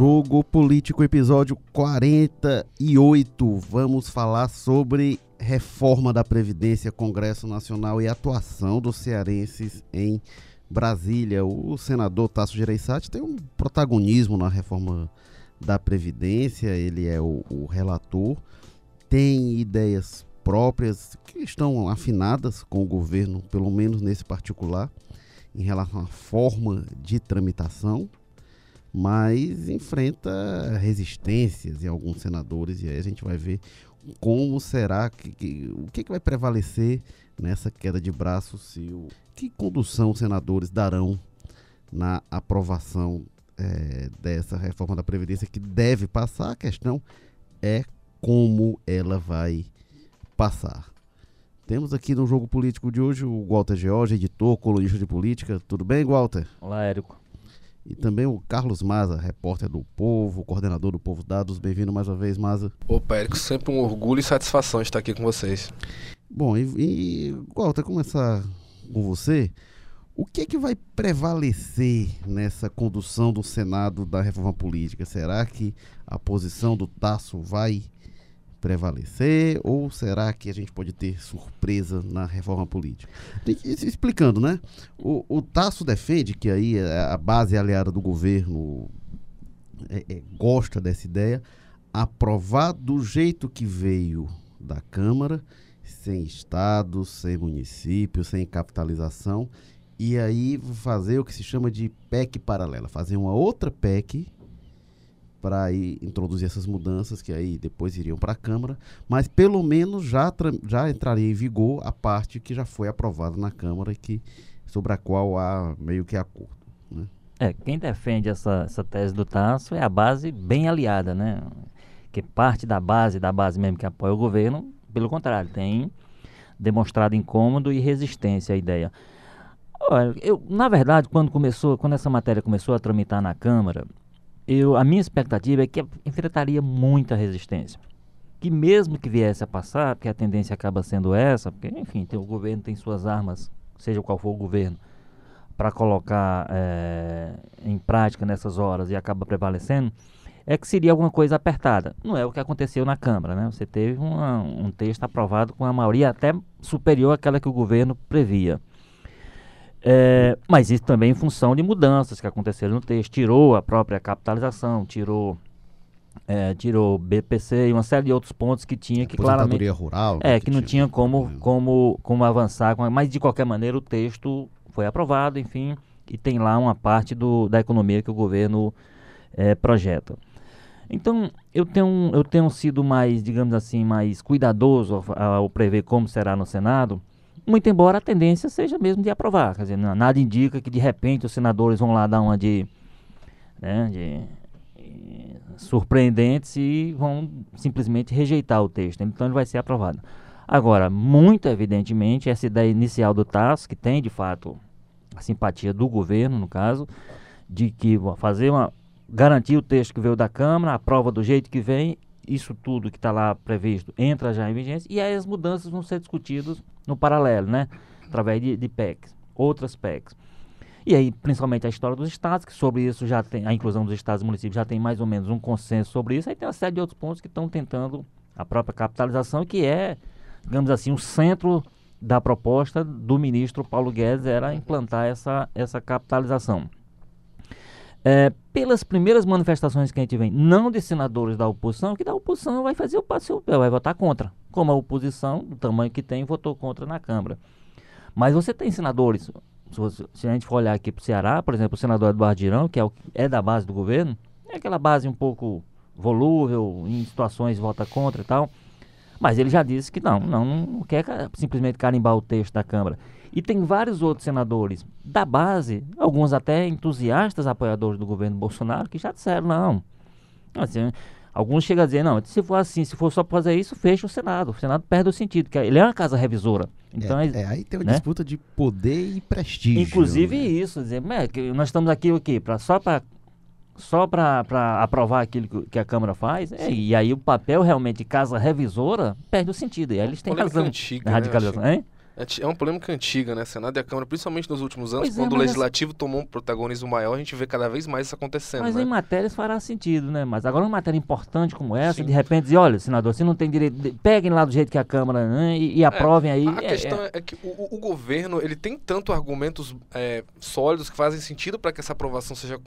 Jogo Político, episódio 48. Vamos falar sobre reforma da Previdência, Congresso Nacional e atuação dos cearenses em Brasília. O senador Tasso Gereissati tem um protagonismo na reforma da Previdência, ele é o, o relator, tem ideias próprias que estão afinadas com o governo, pelo menos nesse particular, em relação à forma de tramitação mas enfrenta resistências em alguns senadores e aí a gente vai ver como será que, que o que, que, vai prevalecer nessa queda de braços se o que condução os senadores darão na aprovação é, dessa reforma da previdência que deve passar a questão é como ela vai passar temos aqui no jogo político de hoje o Walter George, editor, colunista de política. Tudo bem, Walter? Olá, Érico e também o Carlos Maza, repórter do Povo, coordenador do Povo Dados. Bem-vindo mais uma vez, Maza. Opa, Érico, sempre um orgulho e satisfação estar aqui com vocês. Bom, e, e Walter, começar com você. O que é que vai prevalecer nessa condução do Senado da reforma política? Será que a posição do Tasso vai prevalecer ou será que a gente pode ter surpresa na reforma política? Explicando, né? O, o Tasso defende que aí a base aliada do governo é, é, gosta dessa ideia, aprovar do jeito que veio da Câmara, sem estados, sem municípios, sem capitalização, e aí fazer o que se chama de PEC paralela, fazer uma outra PEC para introduzir essas mudanças que aí depois iriam para a Câmara, mas pelo menos já, já entraria em vigor a parte que já foi aprovada na Câmara e que, sobre a qual há meio que acordo. Né? É, quem defende essa, essa tese do Tasso é a base bem aliada, né? Que parte da base, da base mesmo que apoia o governo, pelo contrário, tem demonstrado incômodo e resistência à ideia. Olha, eu, na verdade, quando começou, quando essa matéria começou a tramitar na Câmara, eu, a minha expectativa é que enfrentaria muita resistência. Que mesmo que viesse a passar, porque a tendência acaba sendo essa, porque, enfim, tem, o governo tem suas armas, seja qual for o governo, para colocar é, em prática nessas horas e acaba prevalecendo, é que seria alguma coisa apertada. Não é o que aconteceu na Câmara, né? Você teve uma, um texto aprovado com a maioria até superior àquela que o governo previa. É, mas isso também em função de mudanças que aconteceram no texto. Tirou a própria capitalização, tirou é, tirou BPC e uma série de outros pontos que tinha que claramente rural é que, que não tinha, como como como avançar mas de qualquer maneira o texto foi aprovado enfim e tem lá uma parte do, da economia que o governo é, projeta então eu tenho eu tenho sido mais digamos assim mais cuidadoso ao, ao prever como será no Senado muito embora a tendência seja mesmo de aprovar. Quer dizer, nada indica que de repente os senadores vão lá dar uma de, né, de, de surpreendentes e vão simplesmente rejeitar o texto. Então ele vai ser aprovado. Agora, muito evidentemente, essa ideia inicial do TAS, que tem de fato a simpatia do governo, no caso, de que fazer uma. garantir o texto que veio da Câmara, aprova do jeito que vem isso tudo que está lá previsto entra já em vigência e aí as mudanças vão ser discutidas no paralelo, né? Através de, de PECs, outras PECs. E aí, principalmente a história dos estados, que sobre isso já tem, a inclusão dos estados e municípios já tem mais ou menos um consenso sobre isso. Aí tem uma série de outros pontos que estão tentando a própria capitalização, que é, digamos assim, o centro da proposta do ministro Paulo Guedes era implantar essa, essa capitalização. É, pelas primeiras manifestações que a gente vem, não de senadores da oposição, que da oposição vai fazer o seu vai votar contra. Como a oposição, do tamanho que tem, votou contra na Câmara. Mas você tem senadores, se, se a gente for olhar aqui para o Ceará, por exemplo, o senador Eduardo Girão, que é, o, é da base do governo, é aquela base um pouco volúvel, em situações vota contra e tal. Mas ele já disse que não, não, não quer simplesmente carimbar o texto da Câmara. E tem vários outros senadores da base, alguns até entusiastas apoiadores do governo Bolsonaro, que já disseram, não. Assim, alguns chegam a dizer, não, se for assim, se for só para fazer isso, fecha o Senado. O Senado perde o sentido, porque ele é uma casa revisora. Então, é, é aí tem uma né? disputa de poder e prestígio. Inclusive né? isso, dizer, é, nós estamos aqui o quê? Pra, só para só para aprovar aquilo que a Câmara faz, é, e aí o papel realmente de casa revisora perde o sentido. E aí eles têm razão antiga, né, radicalização. É uma polêmica antiga, né? Senado e a Câmara, principalmente nos últimos anos, pois é, quando é, o Legislativo tomou um protagonismo maior, a gente vê cada vez mais isso acontecendo. Mas né? em matérias fará sentido, né? Mas agora uma matéria importante como essa, Sim. de repente dizer, olha, senador, você não tem direito. Peguem lá do jeito que a Câmara né, e, e, aprovem é, aí. A é, questão é, é que o, o, governo ele tem tanto argumentos sólidos que fazem sentido para que essa aprovação seja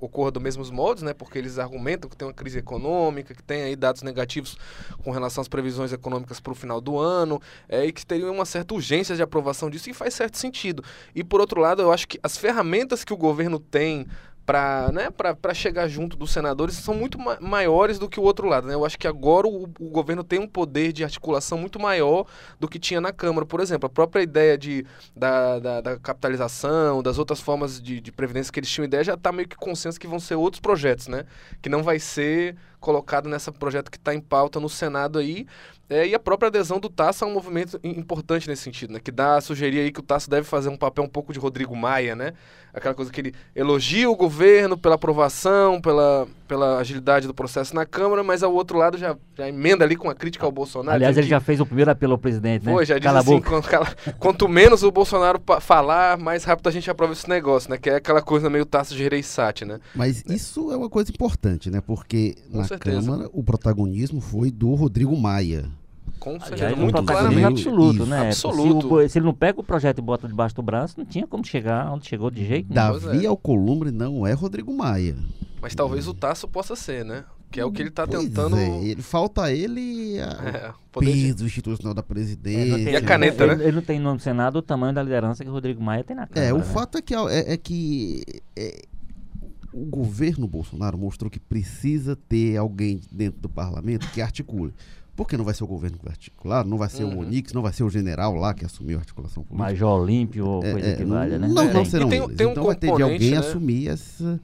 ocorra dos mesmos modos, né? Porque eles argumentam que tem uma crise econômica, que tem aí dados negativos com relação às previsões econômicas para o final do ano, e que teriam uma certa urgência urgência de aprovação disso e faz certo sentido. E por outro lado, eu acho que as ferramentas que o governo tem para né, chegar junto dos senadores são muito ma maiores do que o outro lado. Né? Eu acho que agora o, o, governo tem um poder de articulação muito maior do que tinha na Câmara. Por exemplo, a própria ideia de, da, da, da capitalização, das outras formas de, de previdência que eles tinham ideia, já está meio que consenso que vão ser outros projetos, né? Que não vai ser colocado nesse projeto que está em pauta no Senado aí. É, e a própria adesão do Tasso é um movimento importante nesse sentido, né? Que dá a sugerir aí que o Tasso deve fazer um papel um pouco de Rodrigo Maia, né? Aquela coisa que ele elogia o governo pela aprovação, pela, pela agilidade do processo na Câmara, mas ao outro lado já, já emenda ali com a crítica ao Bolsonaro. Aliás, ele que... já fez o primeiro apelo ao presidente, né? Foi, já disse assim, quanto, quanto, menos o Bolsonaro falar, mais rápido a gente aprova esse negócio, né? Que é aquela coisa meio Tasso de Reisate, né? Mas é. isso é uma coisa importante, né? Porque com na certeza. Câmara o protagonismo foi do Rodrigo Maia. Com certeza, muito claramente. absoluto, né? Absoluto. Se, o, se, ele não pega o projeto e bota debaixo do braço, não tinha como chegar onde chegou de jeito nenhum. Davi é. Alcolumbre não é Rodrigo Maia. Mas talvez o Tasso possa ser, né? Que é o que ele está tentando. É, ele, falta ele a, é, o peso de... institucional da presidência. É, e a caneta, ele, né? Ele não tem no Senado o tamanho da liderança que o Rodrigo Maia tem na Câmara. É, o né? fato é que, é, é que é, o governo Bolsonaro mostrou que precisa ter alguém dentro do parlamento que articule. Porque não vai ser o governo que vai articular, não vai ser uhum. o Onix, não vai ser o general lá que assumiu a articulação política. Major Olímpio ou é, coisa é, que valha, né? Não, não serão tem, eles. Tem um então vai ter de alguém né? assumir essa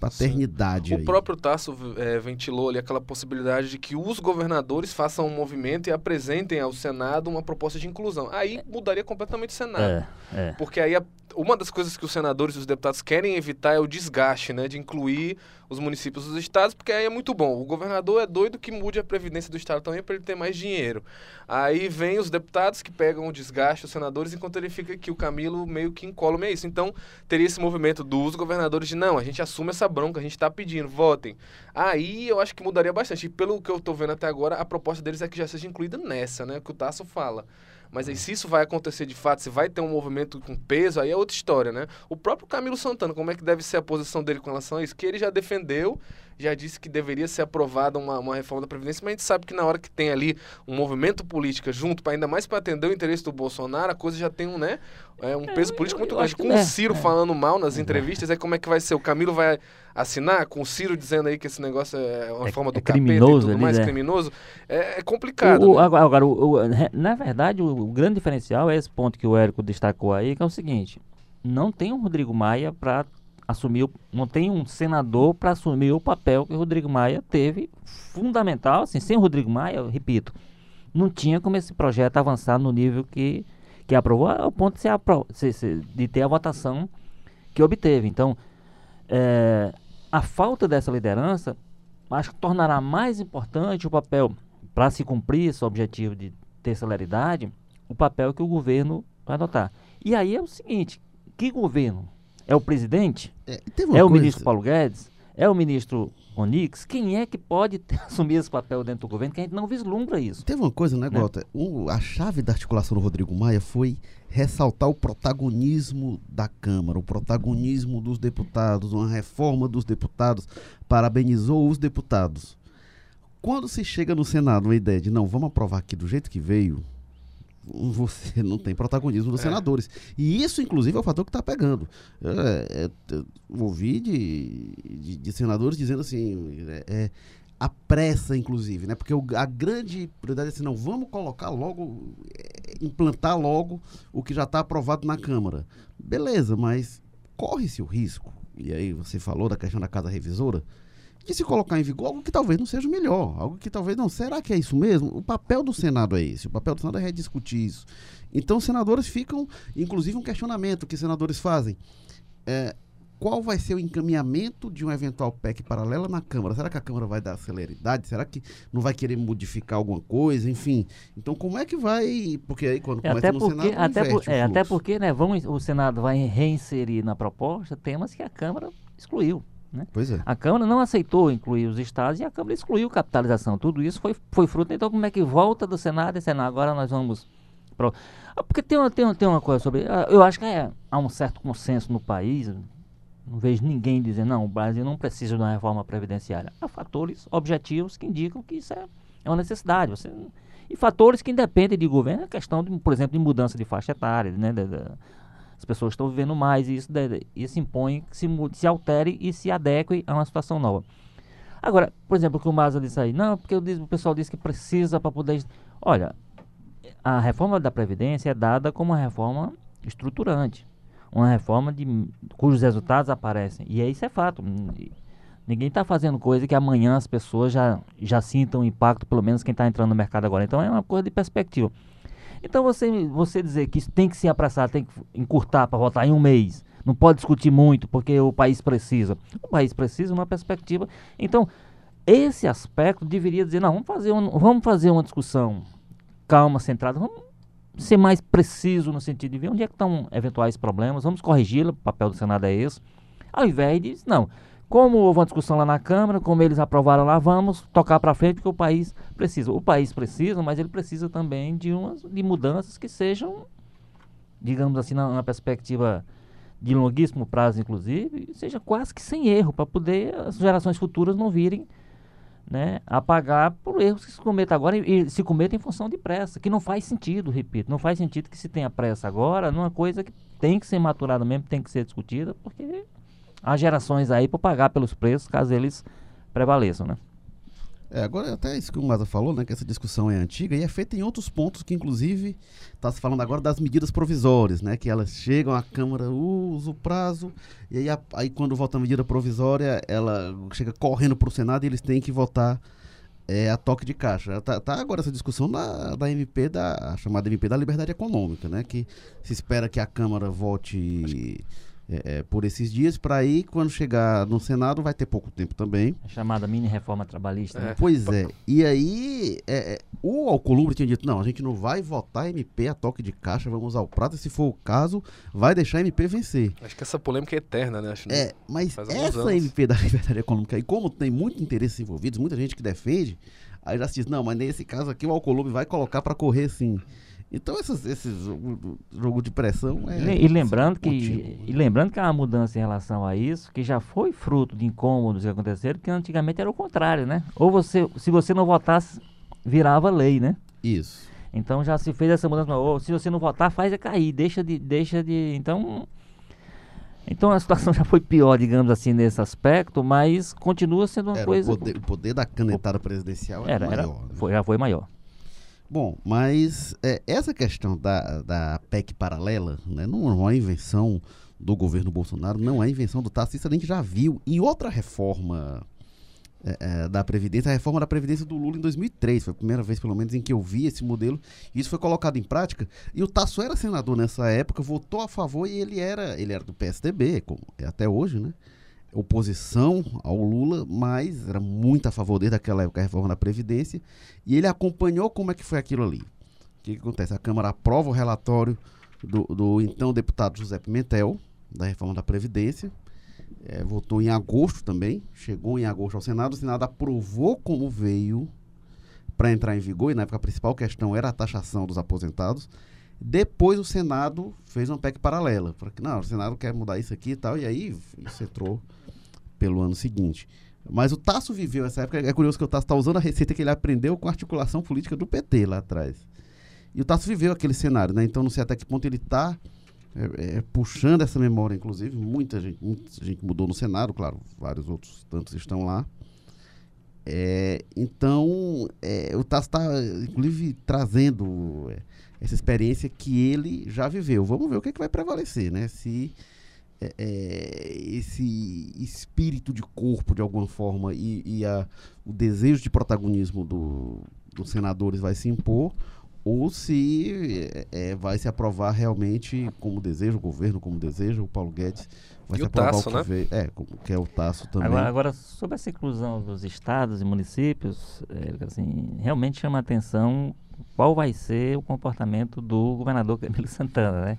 paternidade. O próprio Tasso é, ventilou ali aquela possibilidade de que os governadores façam um movimento e apresentem ao Senado uma proposta de inclusão. Aí mudaria completamente o Senado. É, é. Porque aí a, uma das coisas que os senadores e os deputados querem evitar é o desgaste, né? De incluir os municípios dos estados, porque aí é muito bom. O governador é doido que mude a previdência do estado também para ele ter mais dinheiro. Aí vem os deputados que pegam o desgaste, os senadores, enquanto ele fica aqui, o Camilo meio que encolome isso. Então, teria esse movimento dos governadores de não, a gente assume essa bronca, a gente está pedindo, votem. Aí eu acho que mudaria bastante. E pelo que eu estou vendo até agora, a proposta deles é que já seja incluída nessa, né? Que o Tasso fala. Mas aí, se isso vai acontecer de fato, se vai ter um movimento com peso, aí é outra história, né? O próprio Camilo Santana, como é que deve ser a posição dele com relação a isso? Que ele já defendeu, já disse que deveria ser aprovada uma, uma reforma da Previdência, mas a gente sabe que na hora que tem ali um movimento político junto, pra, ainda mais para atender o interesse do Bolsonaro, a coisa já tem um, né, é, um é, peso político muito grande. Com o Ciro é, falando mal nas entrevistas, é como é que vai ser? O Camilo vai assinar com o Ciro dizendo aí que esse negócio é uma é, forma do é criminoso, capeta e tudo mais, criminoso? É, complicado. O, né? Agora, agora o, na verdade, o, o grande diferencial é esse ponto que o Érico destacou aí, que é o seguinte: não tem um Rodrigo Maia para assumir, não tem um senador para assumir o papel que o Rodrigo Maia teve, fundamental, assim, sem o Rodrigo Maia, eu repito, não tinha como esse projeto avançar no nível que, que aprovou, ao ponto de, ser apro se, se, de ter a votação que obteve. Então, é, a falta dessa liderança, acho que tornará mais importante o papel, para se cumprir esse objetivo de ter celeridade, o papel que o governo vai adotar. E aí é o seguinte, que governo? É o presidente? É, é o ministro Paulo Guedes? É o ministro Onix? Quem é que pode ter, assumir esse papel dentro do governo que a gente não vislumbra isso? Teve uma coisa, né, né? Gota? O, a chave da articulação do Rodrigo Maia foi ressaltar o protagonismo da Câmara, o protagonismo dos deputados, uma reforma dos deputados, parabenizou os deputados. Quando se chega no Senado uma ideia de não, vamos aprovar aqui do jeito que veio, você não tem protagonismo dos é. senadores. E isso, inclusive, é o fator que está pegando. É, é, ouvi de, de, de, senadores dizendo assim, é, é, a pressa, inclusive, né? Porque o, a grande prioridade é assim, não, vamos colocar logo, é, implantar logo o que já está aprovado na Câmara. Beleza, mas corre-se o risco, e aí você falou da questão da casa revisora, que se colocar em vigor algo que talvez não seja o melhor, algo que talvez não. Será que é isso mesmo? O papel do Senado é esse. O papel do Senado é rediscutir isso. Então, os senadores ficam, inclusive, um questionamento que senadores fazem. É, qual vai ser o encaminhamento de um eventual PEC paralela na Câmara? Será que a Câmara vai dar celeridade? Será que não vai querer modificar alguma coisa? Enfim, então como é que vai? Porque aí quando é, começa até no porque, Senado, até, por, é, até porque, né, vamos, o Senado vai reinserir na proposta temas que a Câmara excluiu. Né? Pois é. A Câmara não aceitou incluir os estados e a Câmara excluiu capitalização. Tudo isso foi, foi fruto. Então, como é que volta do Senado e Senado? Agora nós vamos. Pro... Ah, porque tem uma, tem, uma, tem uma coisa sobre. Ah, eu acho que é, há um certo consenso no país. Não vejo ninguém dizer, não, o Brasil não precisa de uma reforma previdenciária. Há fatores objetivos que indicam que isso é, é uma necessidade. Você, e fatores que independem de governo, a questão, de, por exemplo, de mudança de faixa etária, né, as pessoas estão vivendo mais e isso, isso impõe que se, se altere e se adeque a uma situação nova. Agora, por exemplo, que o Maza disse aí, não, porque o pessoal disse que precisa para poder. Olha, a reforma da Previdência é dada como uma reforma estruturante. Uma reforma de, cujos resultados aparecem. E isso é fato. Ninguém está fazendo coisa que amanhã as pessoas já, já sintam impacto, pelo menos quem está entrando no mercado agora. Então é uma coisa de perspectiva. Então você, você dizer que isso tem que se apressar, tem que encurtar para votar em um mês, não pode discutir muito porque o país precisa. O país precisa uma perspectiva. Então, esse aspecto deveria dizer, não, vamos fazer, um, vamos fazer uma discussão calma, centrada, vamos ser mais preciso no sentido de ver onde é que estão eventuais problemas, vamos corrigi-la, o papel do Senado é esse, ao invés de, não, como houve uma discussão lá na Câmara, como eles aprovaram lá, vamos tocar para frente porque o país precisa. O país precisa, mas ele precisa também de, umas, de mudanças que sejam, digamos assim, na, na perspectiva de longuíssimo prazo, inclusive, seja quase que sem erro, para poder as gerações futuras não virem né, a pagar por erros que se cometem agora e, e, se cometem em função de pressa, que não faz sentido, repito, não faz sentido que se tenha pressa agora numa coisa que tem que ser maturada mesmo, tem que ser discutida, porque há gerações aí para pagar pelos preços caso eles prevaleçam, né? É, agora até isso que o Maza falou, né, que essa discussão é antiga e é feita em outros pontos que inclusive está se falando agora das medidas provisórias, né, que elas chegam à Câmara, usa o prazo e aí, a, aí quando vota a medida provisória, ela chega correndo para o Senado e eles têm que votar é, a toque de caixa. Tá, tá agora essa discussão da, da MP, da chamada MP da liberdade econômica, né, que se espera que a Câmara vote é, é, por esses dias, para aí, quando chegar no Senado, vai ter pouco tempo também. A chamada mini reforma trabalhista. Né? É. Pois é. E aí, é, é, o Alcolumbre tinha dito: não, a gente não vai votar MP a toque de caixa, vamos usar o prato, e se for o caso, vai deixar a MP vencer. Acho que essa polêmica é eterna, né? Acho é, mas essa anos. MP da liberdade econômica, e como tem muito interesse envolvido, muita gente que defende, aí já se diz: não, mas nesse caso aqui o Alcolumbre vai colocar para correr sim. Então esses, esses jogo de pressão é e, lembrando que e lembrando que há uma mudança em relação a isso que já foi fruto de incômodos que aconteceram que antigamente era o contrário, né? Ou você se você não votasse virava lei, né? Isso. Então já se fez essa mudança, ou se você não votar faz é cair, deixa de deixa de então então a situação já foi pior, digamos assim, nesse aspecto, mas continua sendo uma era coisa. O poder, o poder da canetada presidencial era, era maior. Era, né? foi, já foi maior. Bom, mas é, essa questão da, da PEC paralela né, não é uma invenção do governo Bolsonaro, não é invenção do Tarcísio, a gente já viu em outra reforma é, é, da Previdência, a reforma da Previdência do Lula em 2003. Foi a primeira vez, pelo menos, em que eu vi esse modelo. E isso foi colocado em prática. E o Tasso era senador nessa época, votou a favor e ele era, ele era do PSDB, como é até hoje, né? Oposição ao Lula, mas era muito a favor desde aquela época a reforma da Previdência, e ele acompanhou como é que foi aquilo ali. O que, que acontece? A Câmara aprova o relatório do, do, então deputado José Pimentel, da reforma da Previdência, é, votou em agosto também, chegou em agosto ao Senado, o Senado aprovou como veio para entrar em vigor, e na época a principal questão era a taxação dos aposentados. Depois o Senado fez uma PEC paralela. Falou que não, o Senado quer mudar isso aqui e tal, e aí isso entrou pelo ano seguinte. Mas o Tasso viveu essa época. É curioso que o Tasso está usando a receita que ele aprendeu com a articulação política do PT lá atrás. E o Tasso viveu aquele cenário, né? Então não sei até que ponto ele está é, é, puxando essa memória, inclusive. Muita gente, muita gente mudou no Senado, claro, vários outros tantos estão lá. É, então, é, o Tasso está, inclusive, trazendo é, essa experiência que ele já viveu. Vamos ver o que, é que vai prevalecer, né? Se é, é, esse espírito de corpo, de alguma forma, e, e a, o desejo de protagonismo do, dos senadores vai se impor, ou se é, vai se aprovar realmente como deseja o governo, como deseja o Paulo Guedes. Vai e se aprovar taço, o que né? veio. É, que é o Tasso também. Agora, agora, sobre essa inclusão dos estados e municípios, é, assim, realmente chama a atenção qual vai ser o comportamento do governador Camilo Santana, né?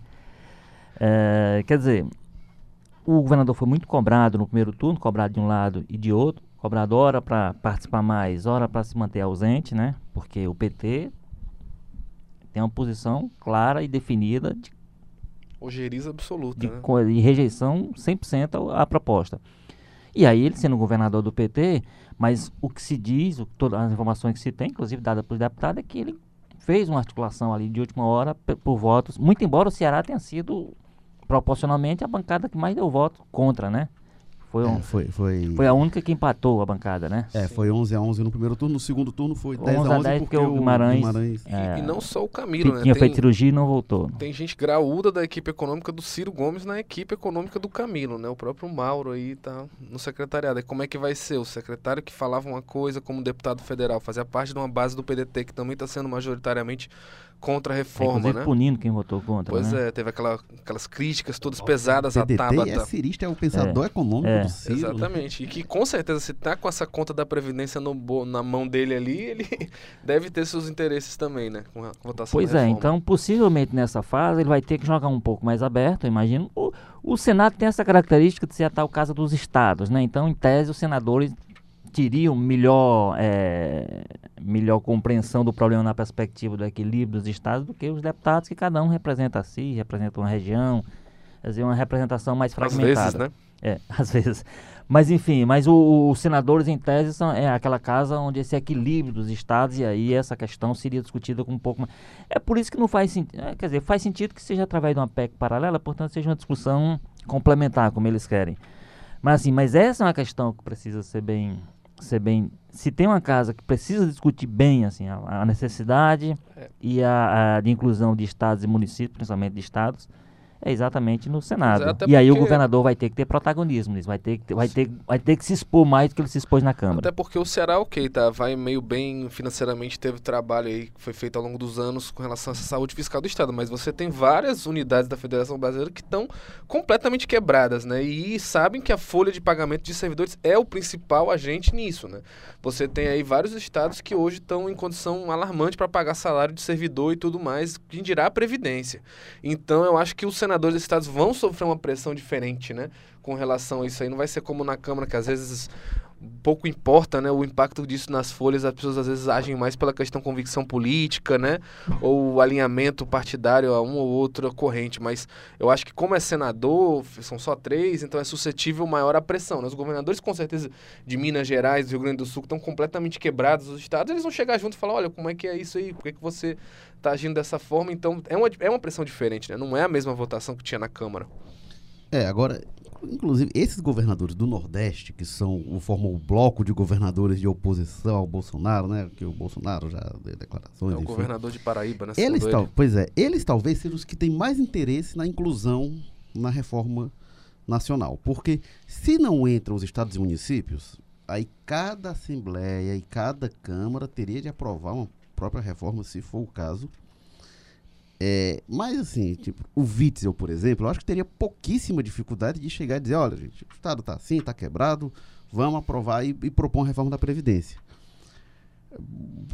É, quer dizer, o governador foi muito cobrado no primeiro turno, cobrado de um lado e de outro, cobrado hora para participar mais, hora para se manter ausente, né? Porque o PT tem uma posição clara e definida de Ojeriza absoluta, de, né? de rejeição 100% à proposta. E aí ele sendo governador do PT, mas o que se diz, o, todas as informações que se tem, inclusive dada pelos deputados, é que ele fez uma articulação ali de última hora por votos, muito embora o Ceará tenha sido proporcionalmente a bancada que mais deu voto contra, né? Foi, um, é, foi, foi... foi a única que empatou a bancada, né? É, Sim. foi 11 a 11 no primeiro turno, no segundo turno foi 10 a 11, a 10 porque, porque o Guimarães... Guimarães é, e, e, não só o Camilo, né? Tinha feito cirurgia e não voltou. Tem gente graúda da equipe econômica do Ciro Gomes na equipe econômica do Camilo, né? O próprio Mauro aí tá no secretariado. E como é que vai ser? O secretário que falava uma coisa como deputado federal, fazia parte de uma base do PDT que também está sendo majoritariamente contra a reforma, né? punindo quem votou contra, Pois né? é, teve aquela, aquelas críticas todas pesadas à Tabata. É cirista, é o pensador é. econômico é. do Ciro. Exatamente. E que com certeza, se tá com essa conta da Previdência no, na mão dele ali, ele deve ter seus interesses também, né? Com a votação Pois é, então possivelmente nessa fase ele vai ter que jogar um pouco mais aberto, eu imagino. O, o Senado tem essa característica de ser a tal casa dos estados, né? Então, em tese, os senadores teriam melhor, é, melhor compreensão do problema na perspectiva do equilíbrio dos estados do que os deputados, que cada um representa a si, representa uma região, quer dizer, uma representação mais fragmentada. Às vezes, né? É, às vezes. Mas enfim, mas os senadores em tese são é aquela casa onde esse equilíbrio dos estados e aí essa questão seria discutida com um pouco mais. É por isso que não faz sentido, é, quer dizer, faz sentido que seja através de uma PEC paralela, portanto seja uma discussão complementar, como eles querem. Mas assim, mas essa é uma questão que precisa ser bem ser bem. Se tem uma casa que precisa discutir bem assim, a, a necessidade é. e a, a, de inclusão de estados e municípios, principalmente de estados, é exatamente no Senado. E aí o governador vai ter que ter protagonismo nisso, vai ter, que, vai, ter, vai ter que se expor mais do que ele se expôs na Câmara. Até porque o Ceará, ok, tá, vai meio bem financeiramente, teve trabalho aí que foi feito ao longo dos anos com relação à saúde fiscal do Estado, mas você tem várias unidades da Federação Brasileira que estão completamente quebradas, né? E sabem que a folha de pagamento de servidores é o principal agente nisso, né? Você tem aí vários estados que hoje estão em condição alarmante para pagar salário de servidor e tudo mais, quem dirá a Previdência. Então eu acho que o senadores dos estados vão sofrer uma pressão diferente, né? Com relação a isso aí. Não vai ser como na Câmara, que às vezes pouco importa, né, o impacto disso nas folhas, as pessoas às vezes agem mais pela questão convicção política, né, ou alinhamento partidário a uma ou outra corrente, mas eu acho que como é senador, são só três, então é suscetível maior à pressão, né? os governadores com certeza de Minas Gerais, do Rio Grande do Sul, que estão completamente quebrados, os estados, eles vão chegar junto e falar, olha, como é que é isso aí, por que, que você está agindo dessa forma, então é uma, é uma pressão diferente, né, não é a mesma votação que tinha na Câmara. É, agora, inclusive, esses governadores do Nordeste, que são formam o bloco de governadores de oposição ao Bolsonaro, né? Que o Bolsonaro já deu declarações. É o enfim. governador de Paraíba, né? Eles tal, pois é, eles talvez sejam os que têm mais interesse na inclusão na reforma nacional. Porque se não entram os estados e municípios, aí cada Assembleia e cada Câmara teria de aprovar uma própria reforma, se for o caso, é, mas assim, tipo, o Witzel, por exemplo, eu acho que teria pouquíssima dificuldade de chegar e dizer, olha, gente, o Estado está assim, está quebrado, vamos aprovar e, e propor uma reforma da Previdência.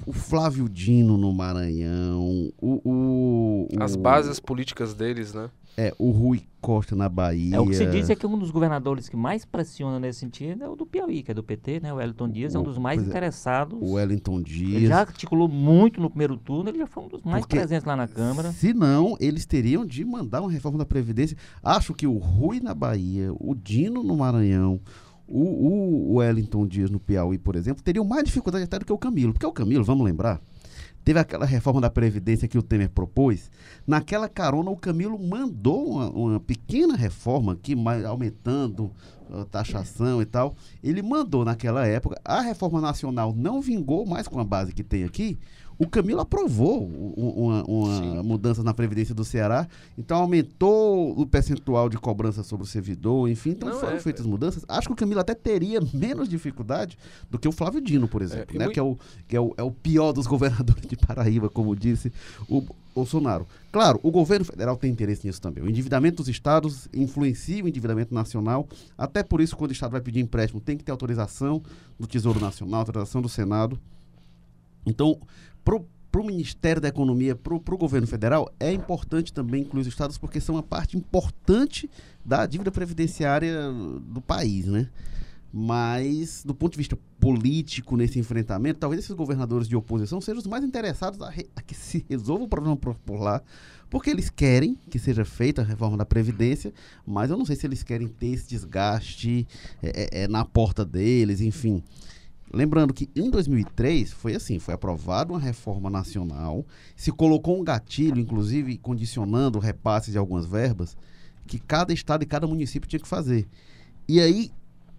O Flávio Dino no Maranhão, o, o, o As bases políticas deles, né? É, o Rui Costa na Bahia. É, o que se diz é que um dos governadores que mais pressiona nesse sentido é o do Piauí, que é do PT, né? O Wellington Dias o, é um dos mais é, interessados. O Wellington Dias. Ele já articulou muito no primeiro turno, ele já foi um dos mais Porque, presentes lá na Câmara. Se não, eles teriam de mandar uma reforma da Previdência. Acho que o Rui na Bahia, o Dino no Maranhão, o, o Wellington Dias no Piauí, por exemplo, teriam mais dificuldade até do que o Camilo. Porque o Camilo, vamos lembrar, Teve aquela reforma da Previdência que o Temer propôs. Naquela carona, o Camilo mandou uma, uma pequena reforma que aumentando a taxação e tal. Ele mandou naquela época. A reforma nacional não vingou mais com a base que tem aqui. O Camilo aprovou uma, uma mudança na Previdência do Ceará, então aumentou o percentual de cobrança sobre o servidor, enfim, então Não, foram é, feitas é. mudanças. Acho que o Camilo até teria menos dificuldade do que o Flávio Dino, por exemplo, é, né? Muito... que, é o, que é, o, é o pior dos governadores de Paraíba, como disse o Bolsonaro. Claro, o governo federal tem interesse nisso também. O endividamento dos estados influencia o endividamento nacional, até por isso, quando o estado vai pedir empréstimo, tem que ter autorização do Tesouro Nacional, autorização do Senado. Então, para o Ministério da Economia, para o governo federal, é importante também incluir os estados, porque são uma parte importante da dívida previdenciária do país, né? Mas, do ponto de vista político, nesse enfrentamento, talvez esses governadores de oposição sejam os mais interessados a, a que se resolva o problema por lá, porque eles querem que seja feita a reforma da Previdência, mas eu não sei se eles querem ter esse desgaste é, é, é na porta deles, enfim. Lembrando que em 2003 foi assim, foi aprovada uma reforma nacional, se colocou um gatilho, inclusive condicionando o repasse de algumas verbas, que cada estado e cada município tinha que fazer. E aí,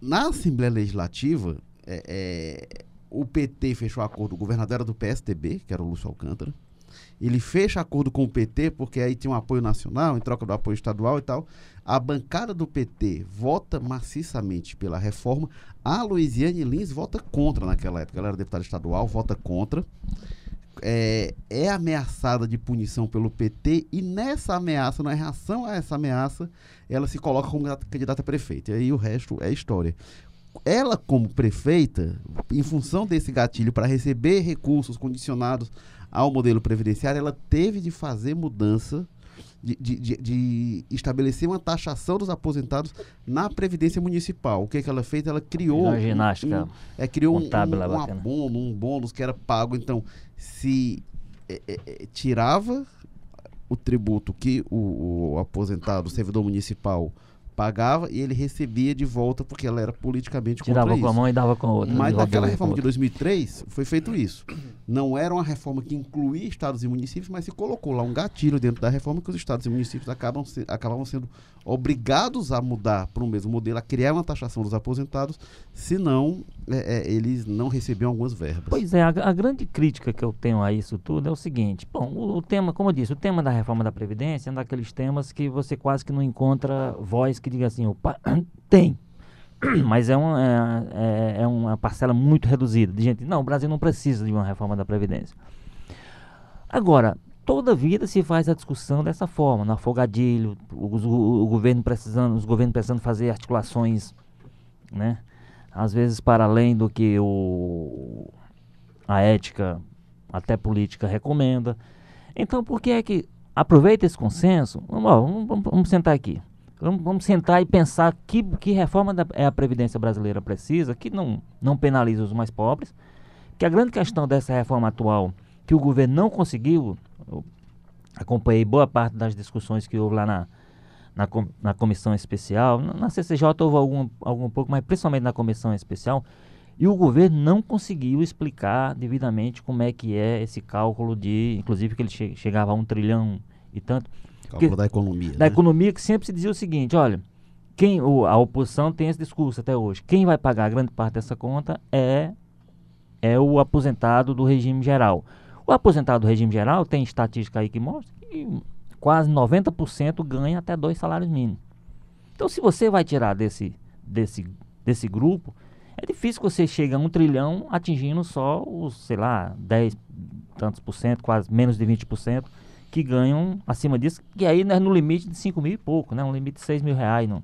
na Assembleia Legislativa, é, é, o PT fechou acordo, o governador era do PSTB, que era o Lúcio Alcântara, ele fecha acordo com o PT, porque aí tinha um apoio nacional, em troca do apoio estadual e tal. A bancada do PT vota maciçamente pela reforma. A Luiziane Lins vota contra naquela época. Ela era deputada estadual, vota contra. É, é, ameaçada de punição pelo PT e nessa ameaça, na reação a essa ameaça, ela se coloca como candidata a prefeita. E aí o resto é história. Ela, como prefeita, em função desse gatilho para receber recursos condicionados ao modelo previdenciário, ela teve de fazer mudança de, de, de, estabelecer uma taxação dos aposentados na Previdência Municipal. O que, que ela fez? Ela criou. Uma ginástica. Um, é, criou um, um, um abono, um bônus que era pago. Então, se é, é, é, tirava o tributo que o, o aposentado, o servidor municipal, pagava e ele recebia de volta porque ela era politicamente Tirava contra com a mão e dava com a outra. Mas naquela reforma de 2003 foi feito isso. Não era uma reforma que incluía estados e municípios, mas se colocou lá um gatilho dentro da reforma que os estados e municípios acabam se, acabavam sendo obrigados a mudar para o mesmo modelo, a criar uma taxação dos aposentados, senão é, é, eles não recebiam algumas verbas. Pois é, a, a, grande crítica que eu tenho a isso tudo é o seguinte, bom, o, o, tema, como eu disse, o tema da reforma da Previdência é um daqueles temas que você quase que não encontra voz que diga assim, opa, tem, mas é uma, é, é, é, uma parcela muito reduzida de gente. Não, o Brasil não precisa de uma reforma da Previdência. Agora, toda vida se faz a discussão dessa forma, no afogadilho, o, o, o, governo precisando, os governos precisando fazer articulações, né? Às vezes para além do que o, a ética, até política recomenda. Então, por que é que aproveita esse consenso? Vamos, vamos, vamos sentar aqui. Vamos, vamos, sentar e pensar que, que reforma da, é a Previdência brasileira precisa, que não, não penaliza os mais pobres. Que a grande questão dessa reforma atual, que o governo não conseguiu, eu acompanhei boa parte das discussões que houve lá na, na, na comissão especial. Na, CCJ houve algum, algum pouco, mas principalmente na comissão especial. E o governo não conseguiu explicar devidamente como é que é esse cálculo de, inclusive que ele che chegava a um trilhão e tanto. Cálculo que, da economia. Da né? economia que sempre se dizia o seguinte, olha, quem o, a oposição tem esse discurso até hoje. Quem vai pagar grande parte dessa conta é é o aposentado do regime geral. O aposentado do regime geral tem estatística aí que mostra que quase 90% ganha até dois salários mínimos. Então, se você vai tirar desse, desse, desse grupo, é difícil que você chegue a um trilhão atingindo só os, sei lá, 10 tantos por cento, quase menos de 20%, que ganham acima disso, que aí é no limite de 5 mil e pouco, né? Um limite de 6 mil reais. Não.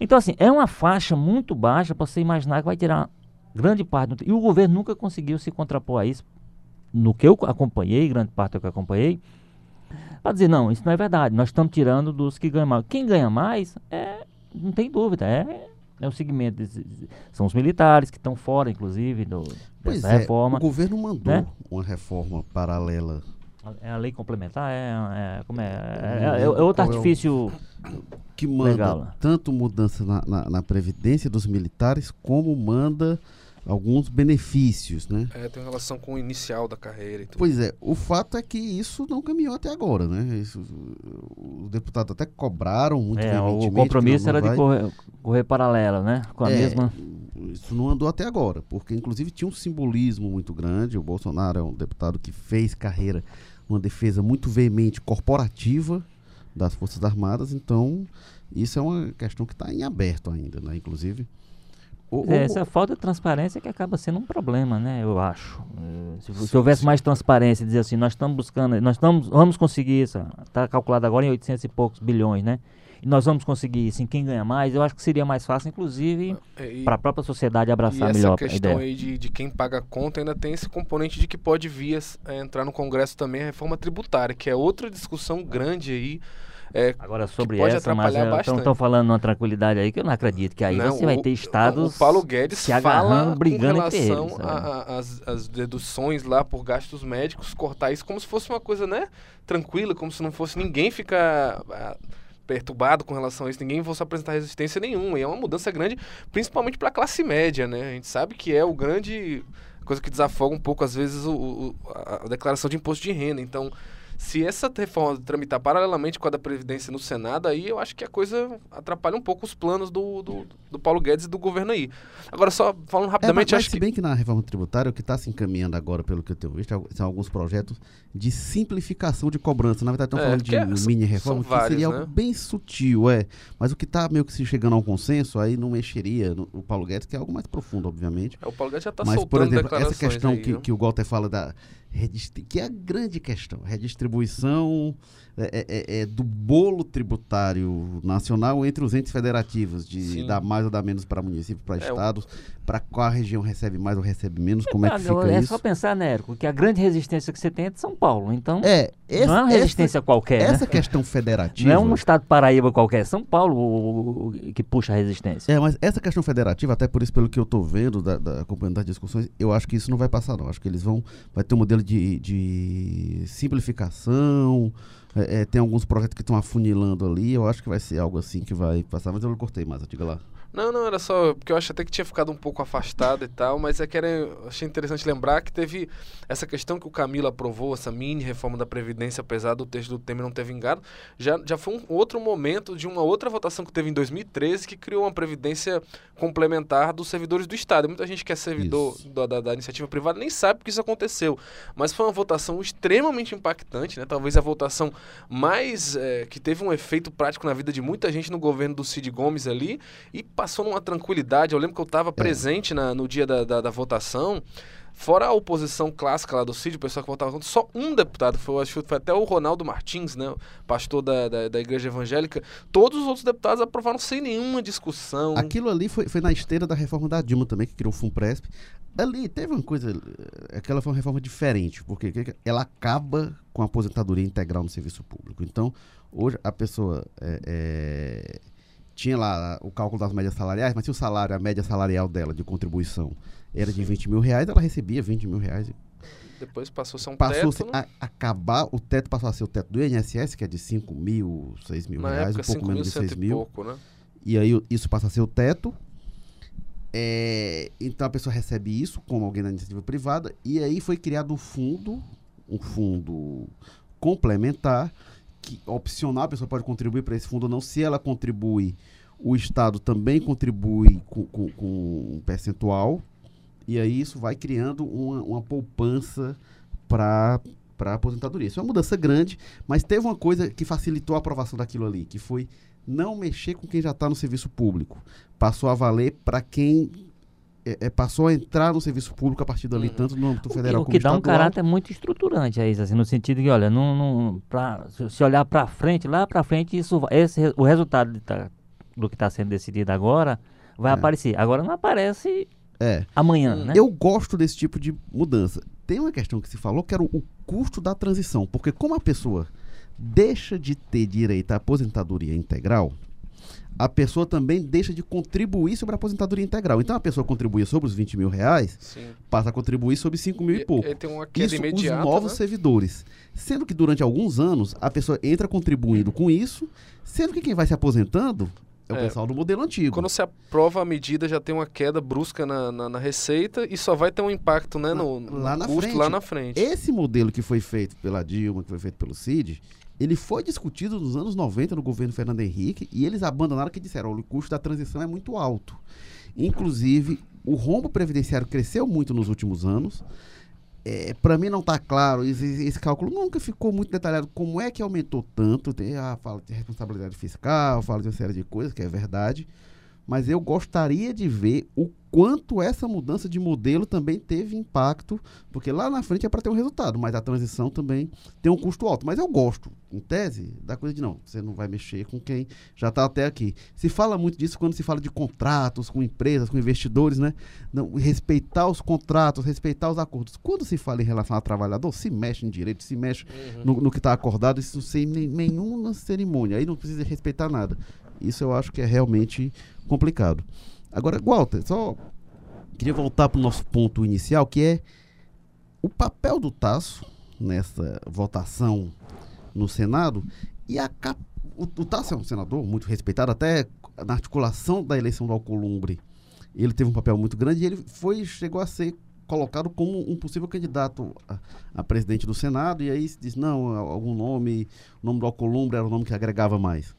Então, assim, é uma faixa muito baixa para você imaginar que vai tirar grande parte. Do, e o governo nunca conseguiu se contrapor a isso no que eu acompanhei, grande parte do que eu acompanhei, para dizer, não, isso não é verdade, nós estamos tirando dos que ganham mais. Quem ganha mais, é, não tem dúvida, é, é o segmento, são os militares que estão fora, inclusive, do, pois dessa é, reforma. O governo mandou né? uma reforma paralela. É a lei complementar? É, é como é? É, é, é outro artifício que manda legal. tanto mudança na, na, na Previdência dos militares, como manda alguns benefícios, né? É, tem relação com o inicial da carreira e tudo. Pois é, o fato é que isso não caminhou até agora, né? Isso, os deputados até cobraram muito é, O compromisso era vai. de correr, correr paralelo, né? Com a é, mesma... isso não andou até agora, porque inclusive tinha um simbolismo muito grande. O Bolsonaro é um deputado que fez carreira, uma defesa muito veemente corporativa das Forças Armadas, então isso é uma questão que está em aberto ainda, né? Inclusive. O, é, essa falta de transparência que acaba sendo um problema, né? Eu acho. É, se, se, houvesse mais transparência, dizer assim, nós estamos buscando, nós estamos, vamos conseguir isso. Está calculado agora em 800 e poucos bilhões, né? Nós vamos conseguir, assim, quem ganha mais, eu acho que seria mais fácil, inclusive, é, para a própria sociedade abraçar e melhor essa questão aí de, de quem paga a conta ainda tem esse componente de que pode vir é, entrar no Congresso também a reforma tributária, que é outra discussão grande aí é, Agora, sobre essa, mas estão falando uma tranquilidade aí que eu não acredito, que aí não, você vai ter estados o Paulo Guedes se agarrando, brigando com relação. As deduções lá por gastos médicos, cortar isso como se fosse uma coisa, né, tranquila, como se não fosse ninguém ficar ah, perturbado com relação a isso, ninguém fosse apresentar resistência nenhuma. E é uma mudança grande, principalmente para a classe média, né? A gente sabe que é o grande coisa que desafoga um pouco às vezes o, o a declaração de imposto de renda. Então, se essa reforma tramitar paralelamente com a da Previdência no Senado, aí eu acho que a coisa atrapalha um pouco os planos do, do, do Paulo Guedes e do governo aí. Agora, só falando rapidamente... É, mas, acho se bem que... na reforma tributária, o que está se encaminhando agora, pelo que eu tenho visto, são alguns projetos de simplificação de cobrança. Na verdade, estão é, falando de é, mini-reforma, que vários, seria né? algo bem sutil, é. Mas o que está meio que se chegando a um consenso, aí não mexeria no, o Paulo Guedes, que é algo mais profundo, obviamente. É, o Paulo Guedes já está soltando por exemplo, essa questão aí, que, que o Walter fala da que é a grande questão, redistribuição é, é, é, é, do bolo tributário nacional entre os entes federativos, de Sim. dar mais ou dar menos para municípios, para é, estados, para qual região recebe mais ou recebe menos, como é que fica é isso? É só pensar, né, Érico, que a grande resistência que você tem é de São Paulo, então é, esse, não é uma resistência essa, qualquer, Essa né? questão federativa... Não é um estado Paraíba qualquer, São Paulo o, o, que puxa a resistência. É, mas essa questão federativa, até por isso, pelo que eu estou vendo, da, da, acompanhando das discussões, eu acho que isso não vai passar não, acho que eles vão, vai ter um modelo de, de simplificação, é, é, tem alguns projetos que estão afunilando ali. Eu acho que vai ser algo assim que vai passar, mas eu não cortei mais, diga lá. Não, não, era só porque eu acho até que tinha ficado um pouco afastado e tal, mas é que era, achei interessante lembrar que teve essa questão que o Camilo aprovou, essa mini reforma da Previdência, apesar do texto do Temer não ter vingado, já, já foi um outro momento de uma outra votação que teve em 2013 que criou uma Previdência complementar dos servidores do Estado. Muita gente que é servidor da, da, da, iniciativa privada nem sabe que isso aconteceu, mas foi uma votação extremamente impactante, né? talvez a votação mais é, que teve um efeito prático na vida de muita gente no governo do Cid Gomes ali e passou numa tranquilidade. Eu lembro que eu estava é. presente na, no dia da, da, da, votação. Fora a oposição clássica lá do Cid, o pessoal que votava contra, só um deputado, foi, acho que foi até o Ronaldo Martins, né, pastor da, da, da, Igreja Evangélica. Todos os outros deputados aprovaram sem nenhuma discussão. Aquilo ali foi, foi na esteira da reforma da Dilma também, que criou o FUNPRESP. Ali teve uma coisa, aquela foi uma reforma diferente, porque ela acaba com a aposentadoria integral no serviço público. Então, hoje a pessoa é, é tinha lá o cálculo das médias salariais, mas se o salário, a média salarial dela de contribuição era de 20 mil reais, ela recebia 20 mil reais. Depois passou a ser um passou teto. Passou a acabar, o teto passou a ser o teto do INSS, que é de 5 mil, 6 mil Na reais, época, um pouco menos de 6 mil. Pouco, né? E aí isso passa a ser o teto. É, então a pessoa recebe isso como alguém da iniciativa privada, e aí foi criado um fundo, um fundo complementar, que opcional, a pessoa pode contribuir para esse fundo ou não. Se ela contribui, o Estado também contribui com, com, com um percentual. E aí isso vai criando uma, uma poupança para para aposentadoria. Isso é uma mudança grande, mas teve uma coisa que facilitou a aprovação daquilo ali, que foi não mexer com quem já está no serviço público. Passou a valer para quem é, é, passou a entrar no serviço público a partir dali, uhum. tanto no âmbito federal o que, o que dá um caráter muito estruturante a isso, assim, no sentido que, olha, não, não, pra, se olhar para frente, lá para frente, isso, esse, o resultado tá, do que está sendo decidido agora vai é. aparecer. Agora não aparece é. amanhã, né? Eu gosto desse tipo de mudança. Tem uma questão que se falou que era o, o custo da transição, porque como a pessoa deixa de ter direito à aposentadoria integral, a pessoa também deixa de contribuir sobre a aposentadoria integral. Então a pessoa contribuía sobre os 20 mil reais, Sim. passa a contribuir sobre 5 mil e, e pouco. E tem uma queda isso imediata, os novos né? servidores. Sendo que durante alguns anos a pessoa entra contribuindo com isso, sendo que quem vai se aposentando é o é, pessoal do modelo antigo. Quando você aprova a medida, já tem uma queda brusca na, na, na receita e só vai ter um impacto né, no, no lá custo frente. lá na frente. Esse modelo que foi feito pela Dilma, que foi feito pelo CID, ele foi discutido nos anos 90 no governo Fernando Henrique e eles abandonaram que disseram: o custo da transição é muito alto. Inclusive, o rombo previdenciário cresceu muito nos últimos anos. É, para mim não está claro, esse, esse, cálculo nunca ficou muito detalhado como é que aumentou tanto. Tem a fala de responsabilidade fiscal, fala de uma série de coisas, que é verdade mas eu gostaria de ver o quanto essa mudança de modelo também teve impacto, porque lá na frente é para ter um resultado, mas a transição também tem um custo alto. Mas eu gosto, em tese, da coisa de não, você não vai mexer com quem já está até aqui. Se fala muito disso quando se fala de contratos com empresas, com investidores, né? Não, respeitar os contratos, respeitar os acordos. Quando se fala em relação ao trabalhador, se mexe em direito, se mexe uhum. no, no, que está acordado, isso sem nenhuma cerimônia. Aí não precisa respeitar nada. Isso eu acho que é realmente complicado. Agora, Walter, só queria voltar para o nosso ponto inicial, que é o papel do Tasso nessa votação no Senado e a cap... o, o Tasso é um senador muito respeitado, até na articulação da eleição do Alcolumbre, ele teve um papel muito grande e ele foi chegou a ser colocado como um possível candidato a, a presidente do Senado e aí se diz não algum nome o nome do Alcolumbre era o nome que agregava mais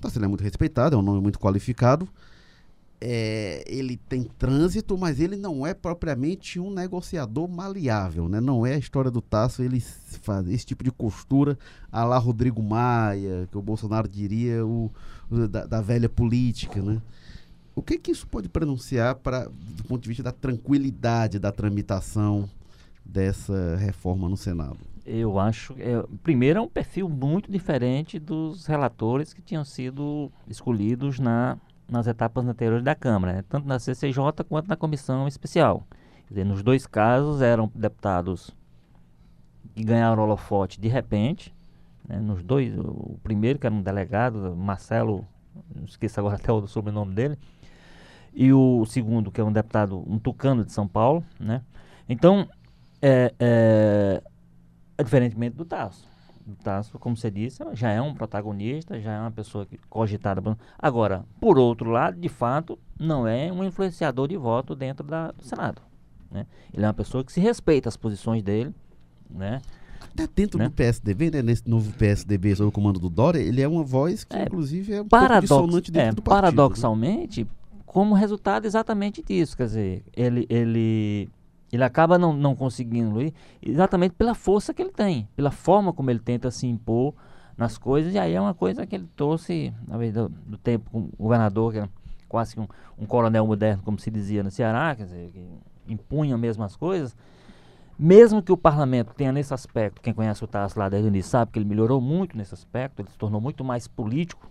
Tasso é muito respeitado é um nome muito qualificado é, ele tem trânsito, mas ele não é propriamente um negociador maleável, né? Não é a história do Tasso, ele faz esse tipo de costura a lá Rodrigo Maia, que o Bolsonaro diria o, o da, da, velha política, né? O que que isso pode pronunciar para do ponto de vista da tranquilidade da tramitação dessa reforma no Senado? Eu acho, é, primeiro é um perfil muito diferente dos relatores que tinham sido escolhidos na nas etapas anteriores da Câmara, né? tanto na CCJ quanto na comissão especial. Dizer, nos dois casos eram deputados que ganharam holofote de repente, né? nos dois, o primeiro que era um delegado, Marcelo, esqueço agora até o sobrenome dele, e o segundo que é um deputado, um tucano de São Paulo, né? Então, é, é diferentemente do Tasso. Tasso, como você disse, já é um protagonista, já é uma pessoa que, cogitada. Agora, por outro lado, de fato, não é um influenciador de voto dentro da, do Senado. Né? Ele é uma pessoa que se respeita as posições dele, né? Até dentro né? do PSDB, né? Nesse novo PSDB sob o comando do Dória, ele é uma voz que, é, inclusive, é um paradox, dissonante dentro é, do partido. Né? Paradoxalmente, né? como resultado exatamente disso, quer dizer, ele, ele ele acaba não, não conseguindo ir exatamente pela força que ele tem, pela forma como ele tenta se impor nas coisas. E aí é uma coisa que ele trouxe, na vez do, do tempo, com o governador, que era quase que um, um, coronel moderno, como se dizia no Ceará, quer dizer, que impunha mesmo as coisas. Mesmo que o parlamento tenha nesse aspecto, quem conhece o Tasso lá desde início sabe que ele melhorou muito nesse aspecto, ele se tornou muito mais político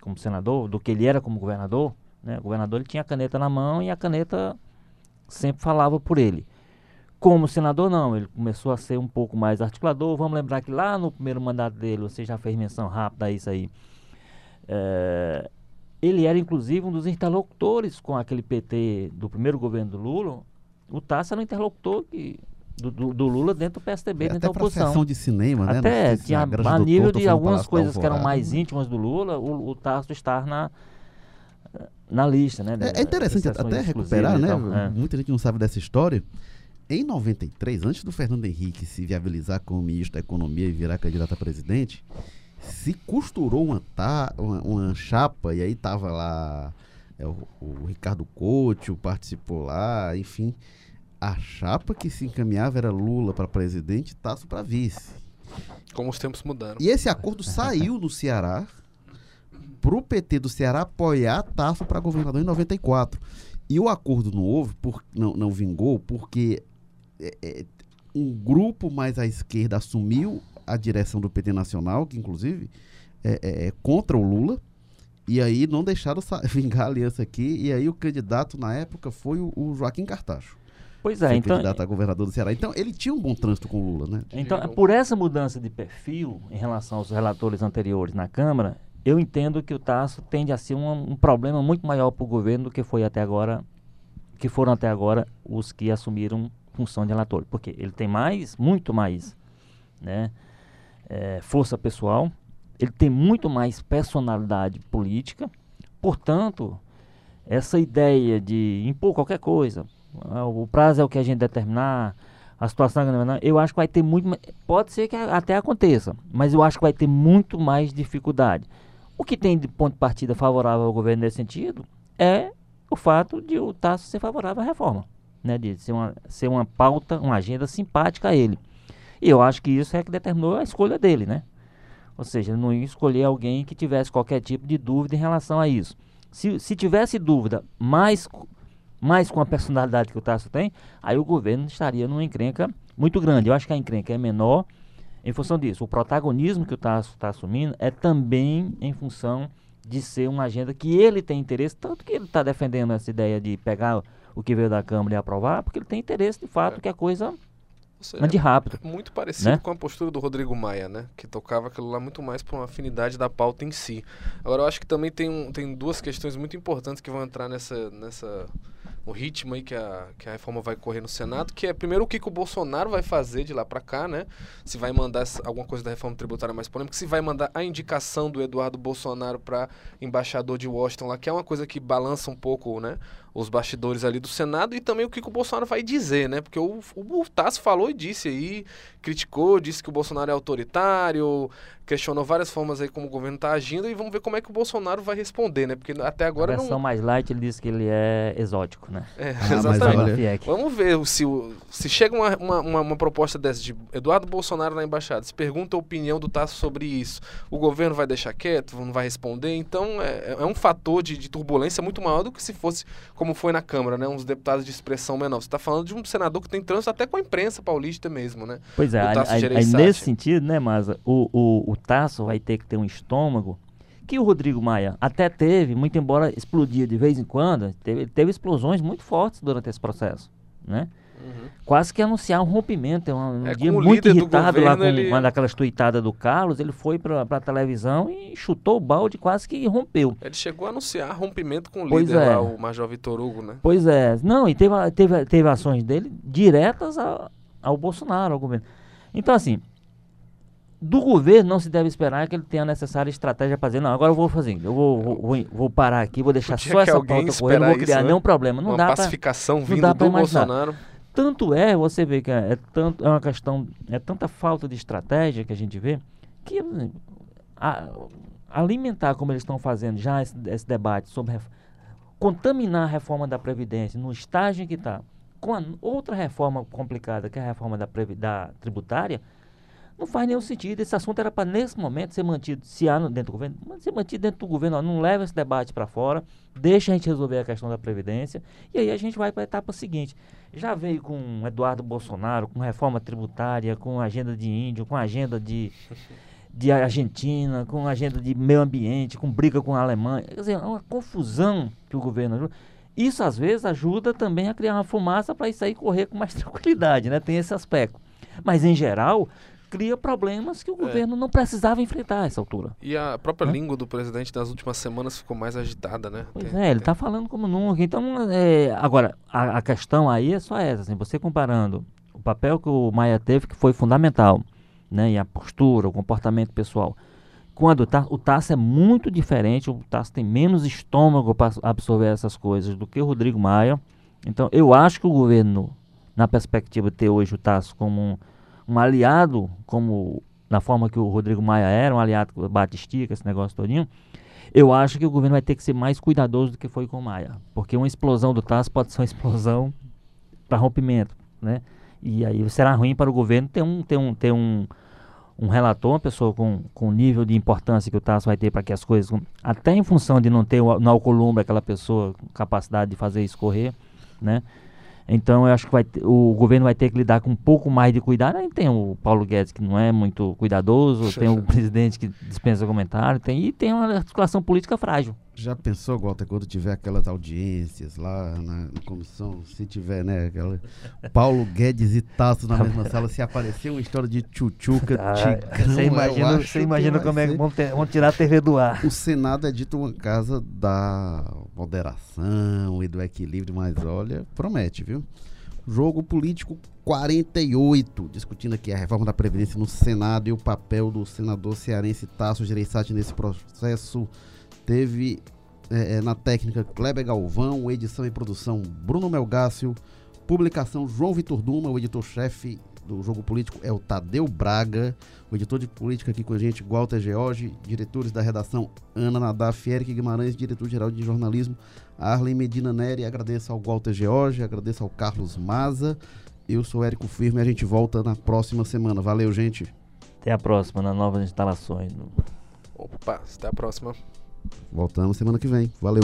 como senador do que ele era como governador. Né? O governador ele tinha a caneta na mão e a caneta sempre falava por ele. Como senador, não, ele começou a ser um pouco mais articulador. Vamos lembrar que lá no primeiro mandato dele, você já fez menção rápida a isso aí. É, ele era inclusive um dos interlocutores com aquele PT do primeiro governo do Lula. O Tasso era um interlocutor que, do, do, do, Lula dentro do PSDB, é, dentro da oposição. de cinema, né? Até tinha, a nível de algumas coisas que eram mais íntimas do Lula, o, o Tasso estar na, na lista, né? É, é interessante até recuperar, né? É. Muita gente não sabe dessa história. Em 93, antes do Fernando Henrique se viabilizar como ministro da Economia e virar candidato a presidente, se costurou uma, ta, uma, uma chapa, e aí tava lá é, o, o, Ricardo Couto participou lá, enfim. A chapa que se encaminhava era Lula para presidente e Tasso para vice. Como os tempos mudaram. E esse acordo saiu no Ceará para o PT do Ceará apoiar Tasso para governador em 94. E o acordo não houve, por, não, não vingou, porque é, é, um grupo mais à esquerda assumiu a direção do PT Nacional, que inclusive é, é, é contra o Lula, e aí não deixaram vingar a aliança aqui, e aí o candidato na época foi o, o Joaquim Cartacho. Pois é, então. candidato a governador do Ceará. Então, ele tinha um bom trânsito com o Lula, né? Então, por essa mudança de perfil em relação aos relatores anteriores na Câmara, eu entendo que o Tasso tende a ser um, um problema muito maior para o governo do que foi até agora, que foram até agora os que assumiram função de relator, porque ele tem mais, muito mais, né, é, força pessoal, ele tem muito mais personalidade política, portanto, essa ideia de impor qualquer coisa, ah, o prazo é o que a gente determinar, a situação é eu acho que vai ter muito, pode ser que até aconteça, mas eu acho que vai ter muito mais dificuldade. O que tem de ponto de partida favorável ao governo nesse sentido é o fato de o Tasso ser favorável à reforma, né? De ser uma, ser uma pauta, uma agenda simpática a ele. E eu acho que isso é que determinou a escolha dele, né? Ou seja, ele não ia escolher alguém que tivesse qualquer tipo de dúvida em relação a isso. Se, se tivesse dúvida, mais, mais com a personalidade que o Tasso tem, aí o governo estaria numa encrenca muito grande. Eu acho que a encrenca é menor em função disso. O protagonismo que o Tasso está assumindo é também em função de ser uma agenda que ele tem interesse, tanto que ele está defendendo essa ideia de pegar o que veio da Câmara e aprovar, porque ele tem interesse de fato é. que a coisa ande rápido. É muito parecido né? com a postura do Rodrigo Maia, né? Que tocava aquilo lá muito mais por uma afinidade da pauta em si. Agora, eu acho que também tem, um, tem duas questões muito importantes que vão entrar nessa, nessa o ritmo aí que a, que a reforma vai correr no Senado, que é primeiro o que, que o Bolsonaro vai fazer de lá para cá, né? Se vai mandar alguma coisa da reforma tributária mais polêmica, se vai mandar a indicação do Eduardo Bolsonaro para embaixador de Washington lá, que é uma coisa que balança um pouco, né? Os bastidores ali do Senado e também o que, que o Bolsonaro vai dizer, né? Porque o, o, o Tasso falou e disse aí, criticou, disse que o Bolsonaro é autoritário, questionou várias formas aí como o governo está agindo e vamos ver como é que o Bolsonaro vai responder, né? Porque até agora A versão não... mais light ele disse que ele é exótico, né? É, ah, exatamente. Vamos ver se, se chega uma, uma, uma, uma, proposta dessa de Eduardo Bolsonaro na embaixada, se pergunta a opinião do Tasso sobre isso, o governo vai deixar quieto, não vai responder, então é, é um fator de, de turbulência muito maior do que se fosse como como foi na Câmara, né? Uns deputados de expressão menor. Você está falando de um senador que tem trânsito até com a imprensa paulista mesmo, né? Pois é, aí, nesse sentido, né, Maza, o, o, o Tasso vai ter que ter um estômago que o Rodrigo Maia até teve, muito embora explodia de vez em quando, teve, teve explosões muito fortes durante esse processo, né? Uhum. Quase que anunciar um rompimento. É um, é, dia muito irritado governo, lá com ele... uma daquelas tuitadas do Carlos. Ele foi para a televisão e chutou o balde, quase que rompeu. Ele chegou a anunciar rompimento com o pois líder é. lá, o Major Vitor Hugo, né? Pois é. Não, e teve, teve, teve ações dele diretas a, ao Bolsonaro, ao governo. Então, assim, do governo não se deve esperar que ele tenha a necessária estratégia para dizer, não, agora eu vou fazer, eu vou, vou, vou parar aqui, vou deixar só essa pauta correr, não vou criar isso, né? nenhum problema. Não Uma dá pacificação pra, vindo do Bolsonaro. Tanto é, você vê que é, é, tanto, é uma questão, é tanta falta de estratégia que a gente vê, que a, alimentar como eles estão fazendo já esse, esse debate sobre contaminar a reforma da Previdência no estágio em que está, com a outra reforma complicada, que é a reforma da, da tributária, não faz nenhum sentido. Esse assunto era para, nesse momento, ser mantido, se há dentro do governo, mas ser mantido dentro do governo. Ó, não leva esse debate para fora, deixa a gente resolver a questão da Previdência, e aí a gente vai para a etapa seguinte. Já veio com Eduardo Bolsonaro, com reforma tributária, com agenda de índio, com agenda de, de Argentina, com agenda de meio ambiente, com briga com a Alemanha. Quer dizer, é uma confusão que o governo ajuda. Isso, às vezes, ajuda também a criar uma fumaça para isso aí correr com mais tranquilidade, né? Tem esse aspecto. Mas, em geral, cria problemas que o é. governo não precisava enfrentar a essa altura. E a própria né? língua do presidente nas últimas semanas ficou mais agitada, né? Pois tem, é, ele está falando como nunca. Então, é, agora, a, a, questão aí é só essa, assim, você comparando o papel que o Maia teve, que foi fundamental, né? E a postura, o comportamento pessoal. Quando o Tasso, o Tasso é muito diferente, o Tasso tem menos estômago para absorver essas coisas do que o Rodrigo Maia. Então, eu acho que o governo, na perspectiva de ter hoje o Tasso como um um aliado, como na forma que o Rodrigo Maia era, um aliado batistica, esse negócio todinho, eu acho que o governo vai ter que ser mais cuidadoso do que foi com o Maia. Porque uma explosão do TAS pode ser uma explosão para rompimento, né? E aí será ruim para o governo ter um, ter um, ter um, um relator, uma pessoa com, com o nível de importância que o TAS vai ter para que as coisas, até em função de não ter no alcolumbre aquela pessoa com capacidade de fazer escorrer, né? Então eu acho que vai o governo vai ter que lidar com um pouco mais de cuidado. Aí tem o Paulo Guedes que não é muito cuidadoso, tem o presidente que dispensa comentário, tem, e tem uma articulação política frágil. Já pensou, Walter, quando tiver aquelas audiências lá na, na comissão, se tiver, né, aquela Paulo Guedes e Tasso na mesma sala, se aparecer uma história de tchutchuca, ah, tigrão, Você imagina, você imagina como é que vão, ter, vão, tirar a TV do ar. O Senado é dito uma casa da moderação e do equilíbrio, mas olha, promete, viu? Jogo político 48, discutindo aqui a reforma da Previdência no Senado e o papel do senador cearense Tasso Gereissati nesse processo Teve é, é, na técnica Kleber Galvão, edição e produção Bruno Melgácio, publicação João Vitor Duma, o editor-chefe do Jogo Político é o Tadeu Braga. O editor de política aqui com a gente, Walter George. Diretores da redação, Ana Nadaf, Eric Guimarães, diretor-geral de jornalismo, Arlen Medina Neri. Agradeço ao Walter George, agradeço ao Carlos Maza. Eu sou Érico Firme e a gente volta na próxima semana. Valeu, gente. Até a próxima, nas novas instalações. Opa, até a próxima. Voltamos semana que vem. Valeu.